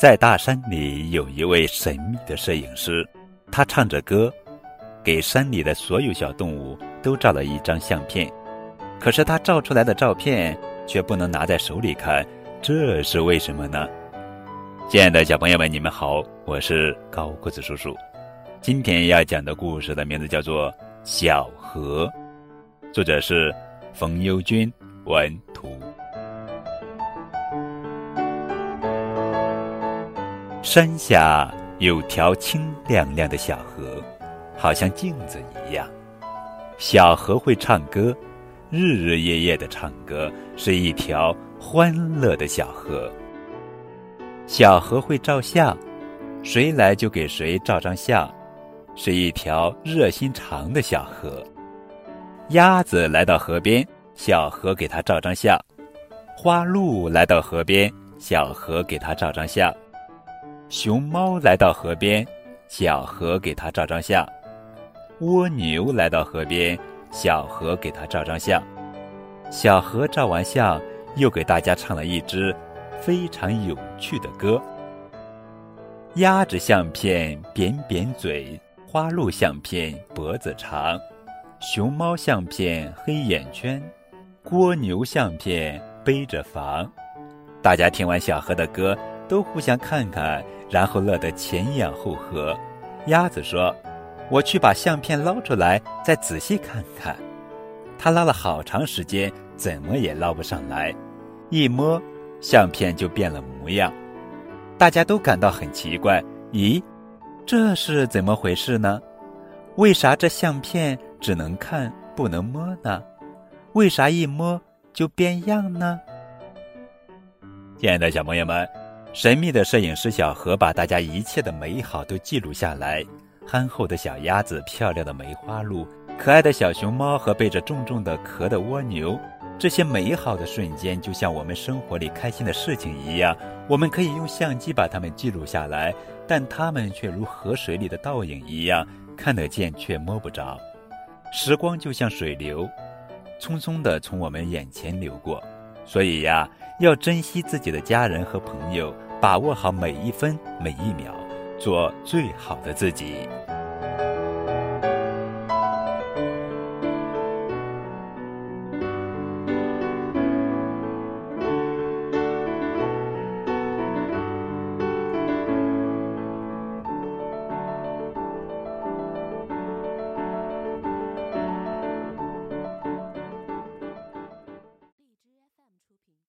在大山里有一位神秘的摄影师，他唱着歌，给山里的所有小动物都照了一张相片。可是他照出来的照片却不能拿在手里看，这是为什么呢？亲爱的小朋友们，你们好，我是高个子叔叔。今天要讲的故事的名字叫做《小河》，作者是冯优君文图。山下有条清亮亮的小河，好像镜子一样。小河会唱歌，日日夜夜的唱歌，是一条欢乐的小河。小河会照相，谁来就给谁照张相，是一条热心肠的小河。鸭子来到河边，小河给它照张相；花鹿来到河边，小河给它照张相。熊猫来到河边，小河给它照张相；蜗牛来到河边，小河给它照张相。小河照完相，又给大家唱了一支非常有趣的歌。鸭子相片扁扁嘴，花鹿相片脖子长，熊猫相片黑眼圈，蜗牛相片背着房。大家听完小河的歌，都互相看看。然后乐得前仰后合。鸭子说：“我去把相片捞出来，再仔细看看。”他捞了好长时间，怎么也捞不上来。一摸，相片就变了模样。大家都感到很奇怪：“咦，这是怎么回事呢？为啥这相片只能看不能摸呢？为啥一摸就变样呢？”亲爱的小朋友们。神秘的摄影师小何把大家一切的美好都记录下来：憨厚的小鸭子，漂亮的梅花鹿，可爱的小熊猫和背着重重的壳的蜗牛。这些美好的瞬间，就像我们生活里开心的事情一样，我们可以用相机把它们记录下来，但它们却如河水里的倒影一样，看得见却摸不着。时光就像水流，匆匆地从我们眼前流过。所以呀，要珍惜自己的家人和朋友，把握好每一分每一秒，做最好的自己。